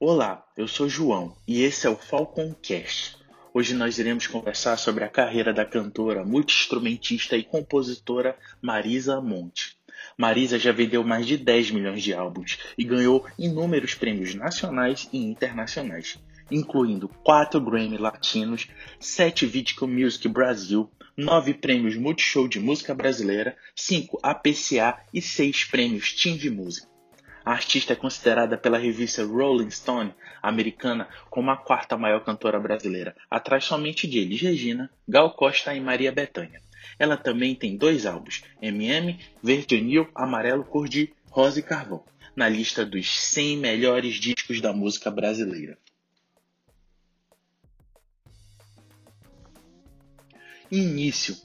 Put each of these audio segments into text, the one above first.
Olá, eu sou João e esse é o Falcon Cast. Hoje nós iremos conversar sobre a carreira da cantora, multiinstrumentista e compositora Marisa Monte. Marisa já vendeu mais de 10 milhões de álbuns e ganhou inúmeros prêmios nacionais e internacionais, incluindo 4 Grammy Latinos, 7 Video Music Brasil, 9 prêmios Multishow de Música Brasileira, 5 APCA e 6 prêmios Team de Música. A artista é considerada pela revista Rolling Stone americana como a quarta maior cantora brasileira, atrás somente de Elis Regina, Gal Costa e Maria Bethânia. Ela também tem dois álbuns, MM, Verde Anil, Amarelo Cor de Rosa e Carvão, na lista dos 100 melhores discos da música brasileira. Início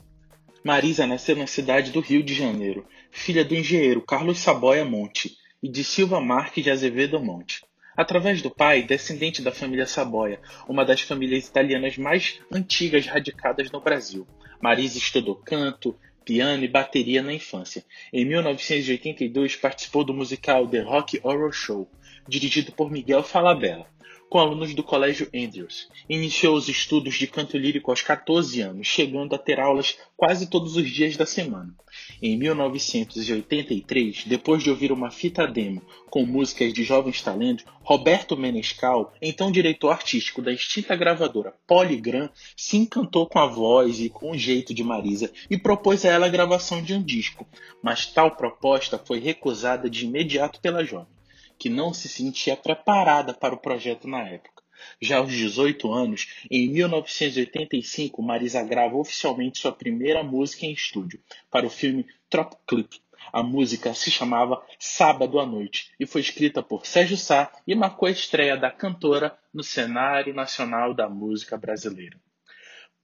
Marisa nasceu na cidade do Rio de Janeiro, filha do engenheiro Carlos Saboia Monte e de Silva Marques de Azevedo Monte. Através do pai, descendente da família Saboia, uma das famílias italianas mais antigas radicadas no Brasil. Marisa estudou canto, piano e bateria na infância. Em 1982, participou do musical The Rock Horror Show, dirigido por Miguel Falabella com alunos do Colégio Andrews. Iniciou os estudos de canto lírico aos 14 anos, chegando a ter aulas quase todos os dias da semana. Em 1983, depois de ouvir uma fita demo com músicas de jovens talentos, Roberto Menescal, então diretor artístico da extinta gravadora Polygram, se encantou com a voz e com o jeito de Marisa e propôs a ela a gravação de um disco, mas tal proposta foi recusada de imediato pela jovem que não se sentia preparada para o projeto na época. Já aos 18 anos, em 1985, Marisa grava oficialmente sua primeira música em estúdio para o filme Trop Clip. A música se chamava Sábado à Noite e foi escrita por Sérgio Sá e marcou a estreia da cantora no cenário nacional da música brasileira.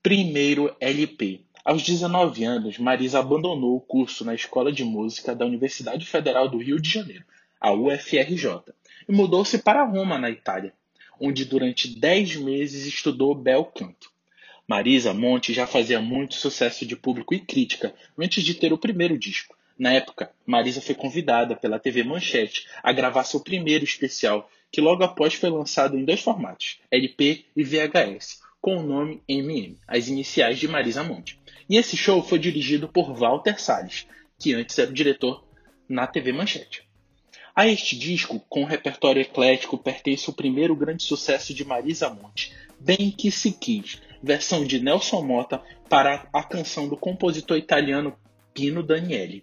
Primeiro LP. Aos 19 anos, Marisa abandonou o curso na Escola de Música da Universidade Federal do Rio de Janeiro a UFRJ, e mudou-se para Roma, na Itália, onde durante dez meses estudou bel canto. Marisa Monte já fazia muito sucesso de público e crítica antes de ter o primeiro disco. Na época, Marisa foi convidada pela TV Manchete a gravar seu primeiro especial, que logo após foi lançado em dois formatos, LP e VHS, com o nome MM, as iniciais de Marisa Monte. E esse show foi dirigido por Walter Salles, que antes era o diretor na TV Manchete. A este disco, com repertório eclético, pertence o primeiro grande sucesso de Marisa Monte, Bem Que Se Quis, versão de Nelson Mota para a canção do compositor italiano Pino Daniele,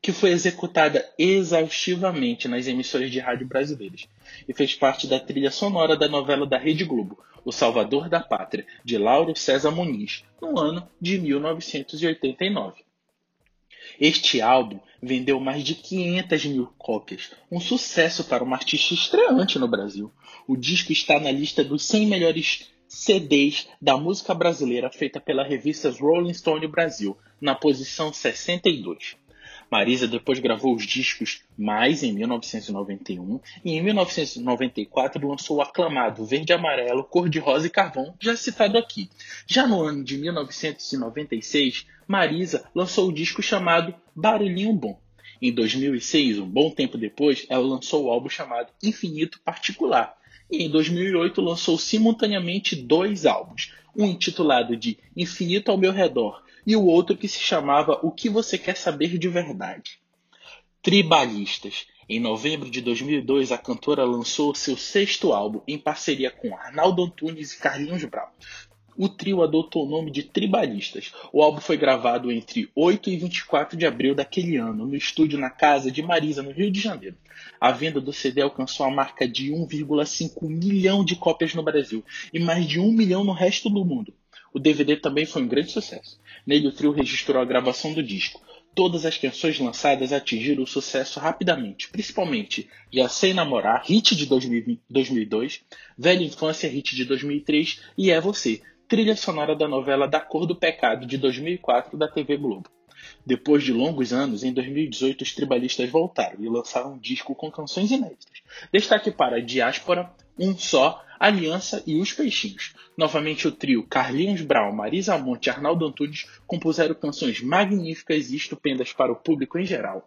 que foi executada exaustivamente nas emissoras de rádio brasileiras e fez parte da trilha sonora da novela da Rede Globo, O Salvador da Pátria, de Lauro César Muniz, no ano de 1989. Este álbum vendeu mais de 500 mil cópias, um sucesso para uma artista estreante no Brasil. O disco está na lista dos 100 melhores CDs da música brasileira feita pela revista Rolling Stone Brasil, na posição 62. Marisa depois gravou os discos Mais em 1991 e em 1994 lançou o aclamado Verde Amarelo, Cor de Rosa e Carvão, já citado aqui. Já no ano de 1996, Marisa lançou o disco chamado Barulhinho Bom. Em 2006, um bom tempo depois, ela lançou o álbum chamado Infinito Particular. E em 2008 lançou simultaneamente dois álbuns, um intitulado de Infinito ao Meu Redor e o outro que se chamava O que Você Quer Saber de Verdade. Tribalistas. Em novembro de 2002, a cantora lançou seu sexto álbum em parceria com Arnaldo Antunes e Carlinhos Brown. O trio adotou o nome de Tribalistas. O álbum foi gravado entre 8 e 24 de abril daquele ano, no estúdio na casa de Marisa, no Rio de Janeiro. A venda do CD alcançou a marca de 1,5 milhão de cópias no Brasil e mais de 1 milhão no resto do mundo. O DVD também foi um grande sucesso. Nele, o trio registrou a gravação do disco. Todas as canções lançadas atingiram o sucesso rapidamente, principalmente Já Sei Namorar, hit de 2002, Velha Infância, hit de 2003 e É Você, trilha sonora da novela Da Cor do Pecado de 2004 da TV Globo. Depois de longos anos, em 2018 os tribalistas voltaram e lançaram um disco com canções inéditas. Destaque para Diáspora, Um Só, Aliança e Os Peixinhos. Novamente o trio Carlinhos Brown, Marisa Monte e Arnaldo Antunes compuseram canções magníficas e estupendas para o público em geral.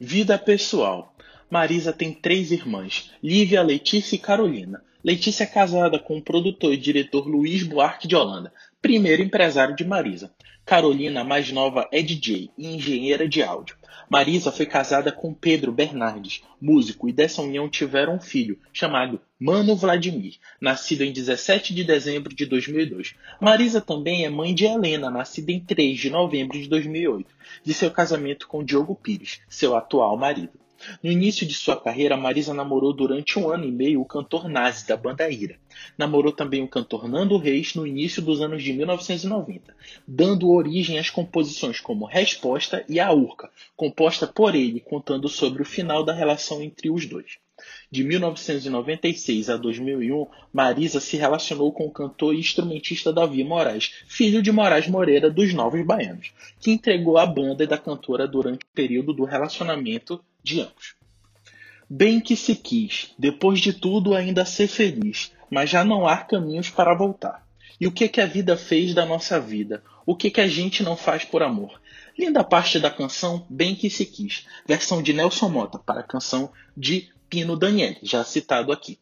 Vida pessoal. Marisa tem três irmãs, Lívia, Letícia e Carolina. Letícia é casada com o produtor e diretor Luiz Buarque de Holanda, primeiro empresário de Marisa. Carolina, mais nova, é DJ e engenheira de áudio. Marisa foi casada com Pedro Bernardes, músico, e dessa união tiveram um filho, chamado Mano Vladimir, nascido em 17 de dezembro de 2002. Marisa também é mãe de Helena, nascida em 3 de novembro de 2008, de seu casamento com Diogo Pires, seu atual marido. No início de sua carreira, Marisa namorou durante um ano e meio o cantor Nazi, da banda Ira. Namorou também o cantor Nando Reis no início dos anos de 1990, dando origem às composições como Resposta e A Urca, composta por ele, contando sobre o final da relação entre os dois. De 1996 a 2001, Marisa se relacionou com o cantor e instrumentista Davi Moraes, filho de Moraes Moreira dos Novos Baianos, que entregou a banda da cantora durante o período do relacionamento de ambos. Bem que se quis, depois de tudo ainda ser feliz, mas já não há caminhos para voltar. E o que que a vida fez da nossa vida? O que que a gente não faz por amor? Linda parte da canção Bem que se quis, versão de Nelson Mota para a canção de Pino Daniele, já citado aqui.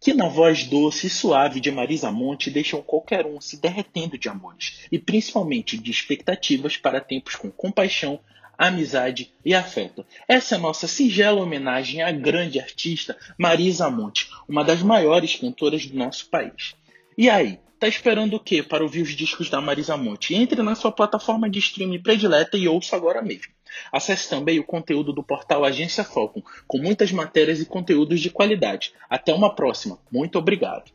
Que na voz doce e suave de Marisa Monte deixam qualquer um se derretendo de amores, e principalmente de expectativas para tempos com compaixão, amizade e afeto. Essa é a nossa singela homenagem à grande artista Marisa Monte, uma das maiores cantoras do nosso país. E aí, tá esperando o que para ouvir os discos da Marisa Monte? Entre na sua plataforma de streaming predileta e ouça agora mesmo. Acesse também o conteúdo do portal Agência Falcon, com muitas matérias e conteúdos de qualidade. Até uma próxima. Muito obrigado.